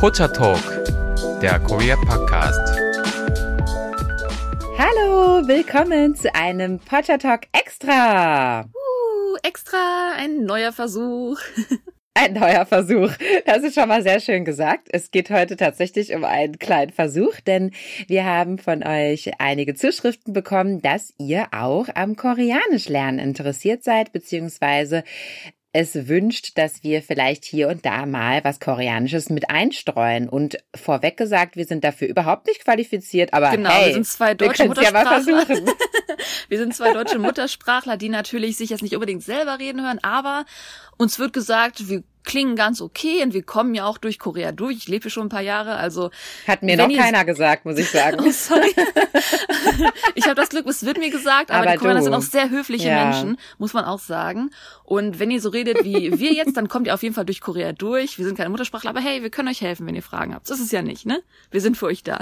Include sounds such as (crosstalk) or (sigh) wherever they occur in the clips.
Pocha Talk, der Korea Podcast. Hallo, willkommen zu einem Pocha Talk Extra. Uh, extra, ein neuer Versuch. (laughs) Ein neuer Versuch. Das ist schon mal sehr schön gesagt. Es geht heute tatsächlich um einen kleinen Versuch, denn wir haben von euch einige Zuschriften bekommen, dass ihr auch am Koreanisch lernen interessiert seid, beziehungsweise es wünscht, dass wir vielleicht hier und da mal was Koreanisches mit einstreuen. Und vorweg gesagt, wir sind dafür überhaupt nicht qualifiziert, aber genau, hey, wir sind zwei deutsche ja Muttersprachler. versuchen. (laughs) wir sind zwei deutsche Muttersprachler, die natürlich sich jetzt nicht unbedingt selber reden hören, aber uns wird gesagt, wir klingen ganz okay und wir kommen ja auch durch Korea durch. Ich lebe hier schon ein paar Jahre, also Hat mir noch keiner gesagt, muss ich (laughs) sagen. Oh, sorry. (laughs) ich habe das Glück, es wird mir gesagt, aber, Aber die Koreaner sind auch sehr höfliche Ja. Menschen, muss man auch sagen. Und wenn ihr so redet wie (laughs) wir jetzt, dann kommt ihr auf jeden Fall durch Korea durch. Wir sind keine Muttersprachler, aber hey, wir können euch helfen, wenn ihr Fragen habt. So ist es ja nicht, ne? Wir sind für euch da.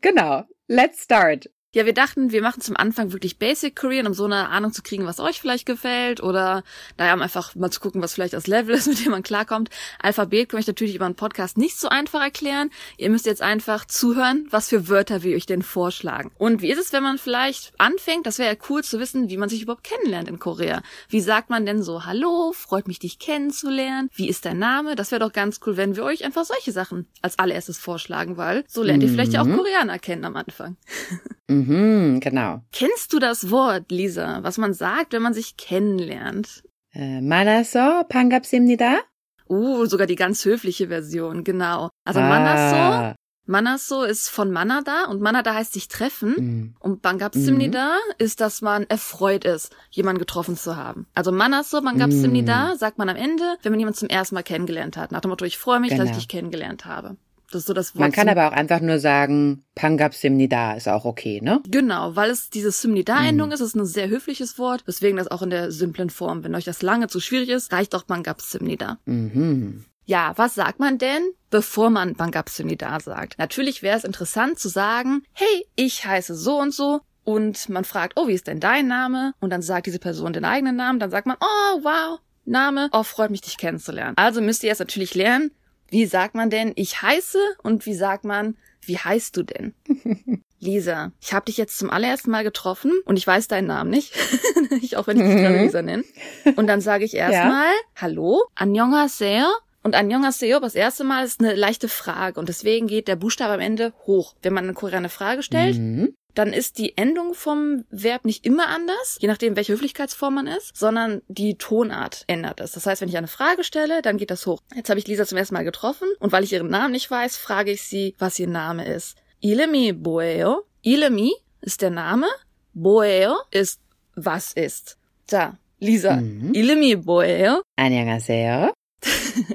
Genau. Let's start. Ja, wir dachten, wir machen zum Anfang wirklich Basic Korean, um so eine Ahnung zu kriegen, was euch vielleicht gefällt oder naja, um einfach mal zu gucken, was vielleicht das Level ist, (laughs) mit dem man klarkommt. Alphabet kann ich natürlich über einen Podcast nicht so einfach erklären. Ihr müsst jetzt einfach zuhören, was für Wörter wir euch denn vorschlagen. Und wie ist es, wenn man vielleicht anfängt? Das wäre ja cool zu wissen, wie man sich überhaupt kennenlernt in Korea. Wie sagt man denn so, hallo, freut mich, dich kennenzulernen. Wie ist dein Name? Das wäre doch ganz cool, wenn wir euch einfach solche Sachen als allererstes vorschlagen, weil so lernt ihr vielleicht ja auch Mhm. Koreaner kennen am Anfang. (laughs) Mhm, genau. Kennst du das Wort, Lisa, was man sagt, wenn man sich kennenlernt? Äh, manaso pangapsimnida? Uh, sogar die ganz höfliche Version, genau. Also ah. manaso, manaso ist von manada und manada heißt sich treffen mhm. und pangapsimnida mhm. ist, dass man erfreut ist, jemanden getroffen zu haben. Also manaso pangapsimnida mhm. sagt man am Ende, wenn man jemanden zum ersten Mal kennengelernt hat, nach dem Motto, ich freue mich, genau. dass ich genau. dich kennengelernt habe. Das ist so das Wort Man kann aber auch einfach nur sagen, Pangab Simnida ist auch okay, ne? Genau, weil es diese Simnida-Endung mhm. ist, ist ein sehr höfliches Wort, weswegen das auch in der simplen Form, wenn euch das lange zu schwierig ist, reicht auch Pangab Simnida. Mhm. Ja, was sagt man denn, bevor man Pangab Simnida sagt? Natürlich wäre es interessant zu sagen, hey, ich heiße so und so und man fragt, oh, wie ist denn dein Name? Und dann sagt diese Person den eigenen Namen, dann sagt man, oh, wow, Name, oh, freut mich, dich kennenzulernen. Also müsst ihr jetzt natürlich lernen, wie sagt man denn, ich heiße? Und wie sagt man, wie heißt du denn? (laughs) Lisa, ich habe dich jetzt zum allerersten Mal getroffen und ich weiß deinen Namen nicht. (laughs) ich, auch wenn ich dich gerade Mhm. Lisa nenne. Und dann sage ich erstmal, hallo, annyeonghaseyo. Und annyeonghaseyo, das erste Mal, ist eine leichte Frage und deswegen geht der Buchstabe am Ende hoch. Wenn man eine koreanische Frage stellt, Mhm dann ist die Endung vom Verb nicht immer anders, je nachdem, welche Höflichkeitsform man ist, sondern die Tonart ändert es. Das heißt, wenn ich eine Frage stelle, dann geht das hoch. Jetzt habe ich Lisa zum ersten Mal getroffen und weil ich ihren Namen nicht weiß, frage ich sie, was ihr Name ist. Ilemi Boeo. Ilemi ist der Name. Boeo ist was ist. Da, Lisa. Mhm. Ilemi Boeo. 안녕하세요.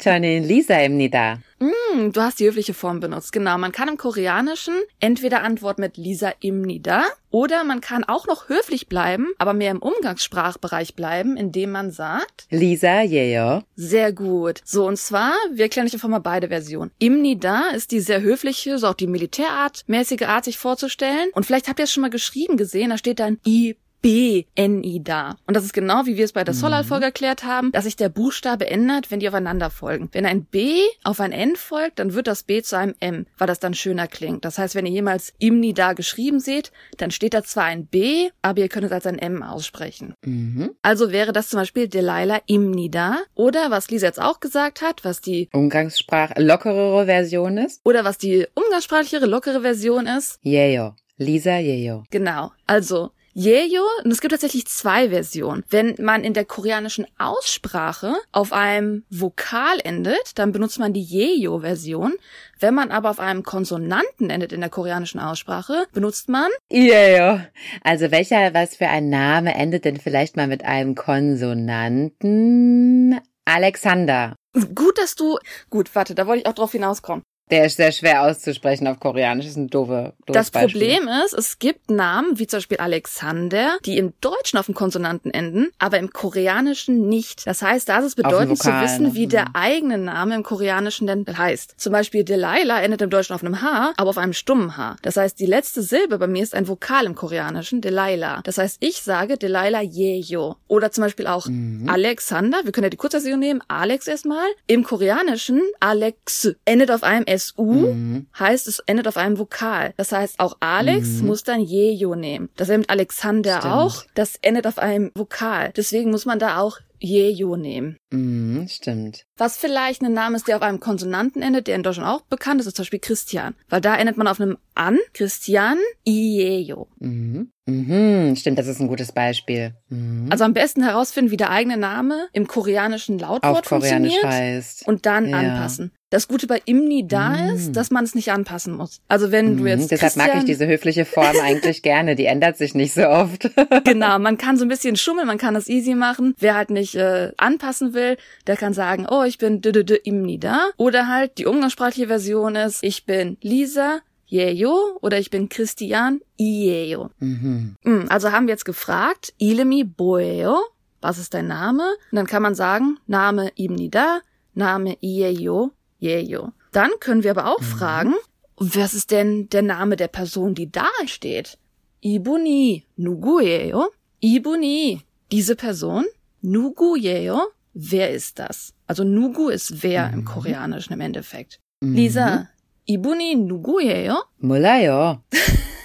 저는 리사입니다. Mm, du hast die höfliche Form benutzt. Genau, man kann im Koreanischen entweder antworten mit Lisa Imnida oder man kann auch noch höflich bleiben, aber mehr im Umgangssprachbereich bleiben, indem man sagt Lisa Yeo. Sehr gut. So, und zwar, wir erklären euch einfach mal beide Versionen. Imnida ist die sehr höfliche, so auch die Militärart mäßige Art, sich vorzustellen. Und vielleicht habt ihr es schon mal geschrieben gesehen, da steht dann I BNI da. Und das ist genau, wie wir es bei der mhm. Solar-Folge erklärt haben, dass sich der Buchstabe ändert, wenn die aufeinander folgen. Wenn ein B auf ein N folgt, dann wird das B zu einem M, weil das dann schöner klingt. Das heißt, wenn ihr jemals Imni da geschrieben seht, dann steht da zwar ein B, aber ihr könnt es als ein M aussprechen. Mhm. Also wäre das zum Beispiel Delilah Imni da. Oder was Lisa jetzt auch gesagt hat, was die Umgangssprach lockerere Version ist. Oder was die umgangssprachlichere, lockere Version ist. Yeah, yo. Lisa Yeo. Genau. Also, Jeyo, und es gibt tatsächlich zwei Versionen. Wenn man in der koreanischen Aussprache auf einem Vokal endet, dann benutzt man die Jeyo-Version. Wenn man aber auf einem Konsonanten endet in der koreanischen Aussprache, benutzt man 예요. Also welcher, was für ein Name endet denn vielleicht mal mit einem Konsonanten? Alexander. Gut, dass du. Gut, warte, da wollte ich auch drauf hinauskommen. Der ist sehr schwer auszusprechen auf Koreanisch. Das ist ein doofe, doofes Das Beispiel. Problem ist, es gibt Namen, wie zum Beispiel Alexander, die im Deutschen auf dem Konsonanten enden, aber im Koreanischen nicht. Das heißt, da ist es bedeutend zu wissen, wie der Mhm. eigene Name im Koreanischen denn heißt. Zum Beispiel Delilah endet im Deutschen auf einem H, aber auf einem stummen H. Das heißt, die letzte Silbe bei mir ist ein Vokal im Koreanischen, Delilah. Das heißt, ich sage Delilah Yeyo. Oder zum Beispiel auch Mhm. Alexander, wir können ja die Kurzversion nehmen, Alex erstmal. Im Koreanischen Alex endet auf einem SU Mhm. heißt, es endet auf einem Vokal. Das heißt, auch Alex Mhm. muss dann Jejo nehmen. Dasselbe mit Alexander Stimmt. auch. Das endet auf einem Vokal. Deswegen muss man da auch Jejo nehmen. Mhm, stimmt. Was vielleicht ein Name ist, der auf einem Konsonanten endet, der in Deutschland auch bekannt ist, ist zum Beispiel Christian. Weil da endet man auf einem An. Christian Iejo. Mhm. Mhm, stimmt, das ist ein gutes Beispiel. Mhm. Also am besten herausfinden, wie der eigene Name im koreanischen auf Lautwort Koreanisch funktioniert heißt. und dann Ja. anpassen. Das Gute bei Imni da Mm. ist, dass man es nicht anpassen muss. Also wenn du Mhm, jetzt Deshalb mag ich Christian- diese höfliche Form eigentlich gerne. Die ändert sich nicht so oft. (laughs) Genau, man kann so ein bisschen schummeln, man kann das easy machen. Wer halt nicht äh, anpassen will, der kann sagen, oh, ich bin d -d -d Imni da. Oder halt die umgangssprachliche Version ist, ich bin Lisa Jejo oder ich bin Christian Iejo. mhm. Hm, Also haben wir jetzt gefragt, Ilemi Boeo, was ist dein Name? Und dann kann man sagen, Name Imni da, Name Iejo, Jejo. Dann können wir aber auch fragen, was ist denn der Name der Person, die da steht? Ibuni Nuguyeyo. Ibuni, diese Person. Nuguyeyo, wer ist das? Also Nugu ist wer im Mhm. Koreanischen im Endeffekt. Mhm. Lisa, Ibuni Nuguyeyo. Mulayo. (laughs)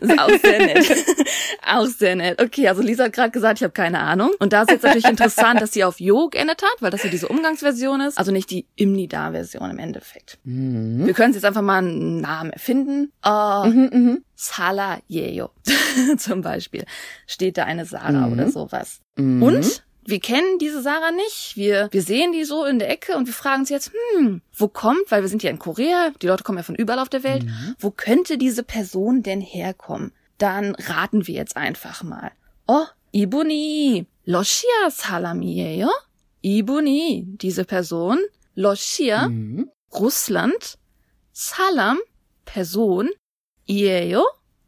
Ist auch sehr nett. (laughs) auch sehr nett. Okay, also Lisa hat gerade gesagt, ich habe keine Ahnung. Und da ist jetzt natürlich interessant, dass sie auf Jo geendet hat, weil das ja diese Umgangsversion ist. Also nicht die Imnida-Version im Endeffekt. Mhm. Wir können jetzt einfach mal einen Namen erfinden. Äh, Mhm, mhm. Sala Yeyo (laughs) zum Beispiel. Steht da eine Sarah Mhm. oder sowas. Mhm. Und wir kennen diese Sarah nicht. Wir, wir sehen die so in der Ecke und wir fragen uns jetzt, hm, wo kommt, weil wir sind ja in Korea, die Leute kommen ja von überall auf der Welt, Mhm. wo könnte diese Person denn herkommen? Dann raten wir jetzt einfach mal. Oh, Ibuni, Loshia Salamieyo? Ibuni, diese Person, Loshia, Mhm. Russland, Salam, Person, Ieyo,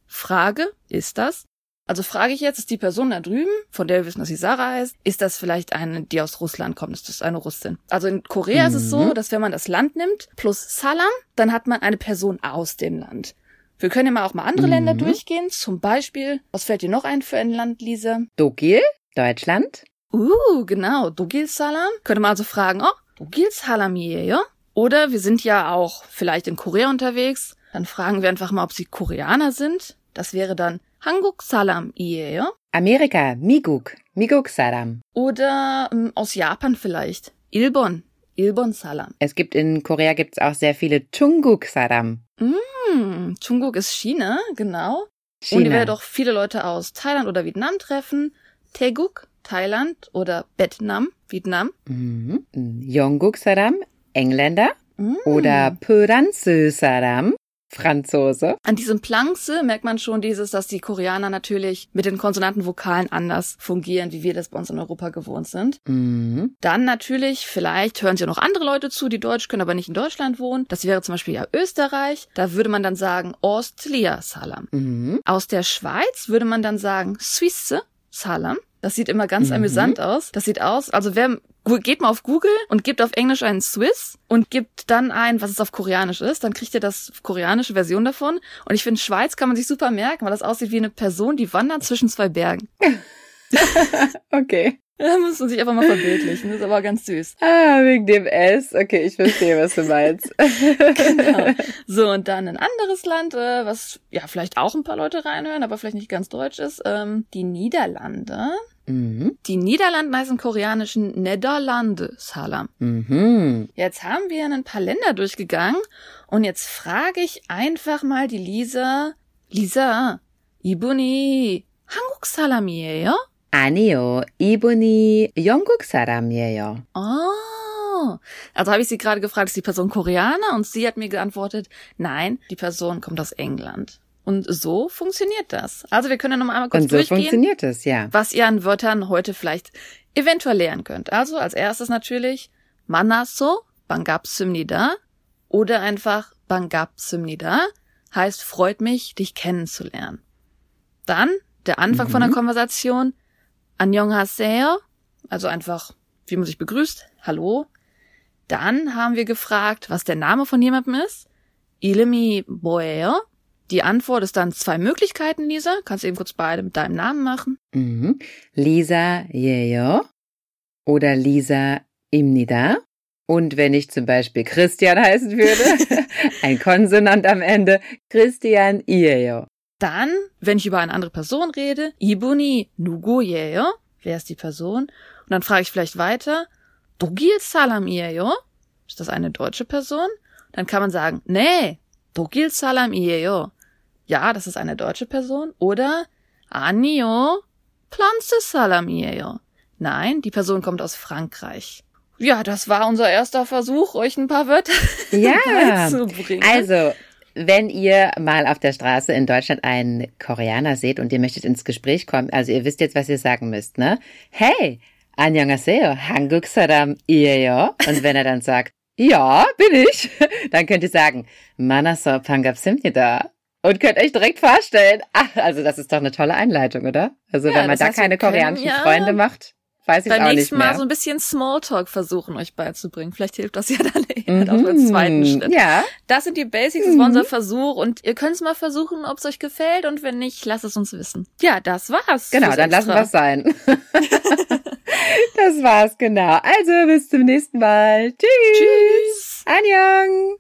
Frage, ist das? Also frage ich jetzt, ist die Person da drüben, von der wir wissen, dass sie Sarah heißt, ist das vielleicht eine, die aus Russland kommt? Ist das eine Russin? Also in Korea ist es so, Mhm. dass wenn man das Land nimmt plus Salam, dann hat man eine Person aus dem Land. Wir können ja mal auch mal andere Mhm. Länder durchgehen. Zum Beispiel, was fällt dir noch ein für ein Land, Lisa? Dogil, Deutschland. Uh, genau, Dogil Salam. Könnte man also fragen, oh, Dogil Salam ja? Oder wir sind ja auch vielleicht in Korea unterwegs. Dann fragen wir einfach mal, ob sie Koreaner sind. Das wäre dann Hanguk Salam ja? Amerika, Miguk, Miguk Saram. Oder ähm, aus Japan vielleicht. Ilbon, Ilbon Salam. Es gibt in Korea gibt's auch sehr viele Chunguk Saram. Hm, Chunguk ist China, genau. Und ihr China. werdet auch viele Leute aus Thailand oder Vietnam treffen. Teguk, Thailand oder Vietnam, Vietnam. Mhm. Yongguk Saram, Engländer. Mm. Oder Puransu Saram, Franzose. An diesem Plankse merkt man schon dieses, dass die Koreaner natürlich mit den Konsonantenvokalen anders fungieren, wie wir das bei uns in Europa gewohnt sind. Mhm. Dann natürlich, vielleicht hören sie noch andere Leute zu, die Deutsch können, aber nicht in Deutschland wohnen. Das wäre zum Beispiel ja Österreich. Da würde man dann sagen Ostlia Salam. Mhm. Aus der Schweiz würde man dann sagen Suisse Salam. Das sieht immer ganz Mhm. amüsant aus. Das sieht aus, also wer geht mal auf Google und gibt auf Englisch einen Swiss und gibt dann ein, was es auf Koreanisch ist, dann kriegt ihr das koreanische Version davon. Und ich finde, Schweiz kann man sich super merken, weil das aussieht wie eine Person, die wandert zwischen zwei Bergen. (laughs) Okay. (laughs) Da muss man sich einfach mal verbildlichen. Das ist aber ganz süß. Ah, wegen dem S. Okay, ich verstehe, was du meinst. (laughs) Genau. So, und dann ein anderes Land, äh, was ja vielleicht auch ein paar Leute reinhören, aber vielleicht nicht ganz deutsch ist, ähm, die Niederlande. Mhm. Die Niederlande heißen im Koreanischen Nederlande Salam. Mhm. Jetzt haben wir ein paar Länder durchgegangen und jetzt frage ich einfach mal die Lisa, Lisa, 이분이 한국 사람이에요? 아니요, 이분이 영국 사람이에요. Oh. Also habe ich sie gerade gefragt, ist die Person Koreaner? Und sie hat mir geantwortet, nein, die Person kommt aus England. Und so funktioniert das. Also wir können nochmal einmal kurz Und so durchgehen, funktioniert es, ja. was ihr an Wörtern heute vielleicht eventuell lernen könnt. Also als erstes natürlich Manaso, Bangapsymnida oder einfach Bangapsymnida heißt freut mich, dich kennenzulernen. Dann der Anfang von der Mhm. Konversation Annyeonghaseyo, also einfach wie man sich begrüßt, hallo. Dann haben wir gefragt, was der Name von jemandem ist. Ilemi Boeo. Die Antwort ist dann zwei Möglichkeiten, Lisa. Kannst eben kurz beide mit deinem Namen machen. Mhm. Lisa Jejo oder Lisa Imnida. Und wenn ich zum Beispiel Christian heißen würde, (laughs) ein Konsonant am Ende, Christian Jejo. Dann, wenn ich über eine andere Person rede, Ibuni Nugu Jejo, wer ist die Person? Und dann frage ich vielleicht weiter, Dugil Salam Jejo, ist das eine deutsche Person? Dann kann man sagen, nee, Dogil Salam Jejo Ja, das ist eine deutsche Person. Oder Anio Planze Salam Ieyo. Nein, die Person kommt aus Frankreich. Ja, das war unser erster Versuch, euch ein paar Wörter (laughs) Ja, beizubringen. also wenn ihr mal auf der Straße in Deutschland einen Koreaner seht und ihr möchtet ins Gespräch kommen, also ihr wisst jetzt, was ihr sagen müsst, ne? Hey, 안녕하세요, 한국 사람이에요. Und wenn er dann sagt, (laughs) ja, bin ich, (laughs) dann könnt ihr sagen, 만나서 반갑습니다. Und könnt euch direkt vorstellen, ach, also das ist doch eine tolle Einleitung, oder? Also Ja, wenn man da heißt, keine können koreanischen ja Freunde macht, weiß ich beim auch nicht nächsten mehr. Mal so ein bisschen Smalltalk versuchen, euch beizubringen. Vielleicht hilft das ja (laughs) dann eher auf den zweiten Mhm, Schritt. Ja, Das sind die Basics, das war unser Versuch und ihr könnt es mal versuchen, ob es euch gefällt und wenn nicht, lasst es uns wissen. Ja, das war's. Genau, dann lassen Extra. wir es sein. (laughs) das war's, genau. Also bis zum nächsten Mal. Tschüss. Tschüss. Annyeong.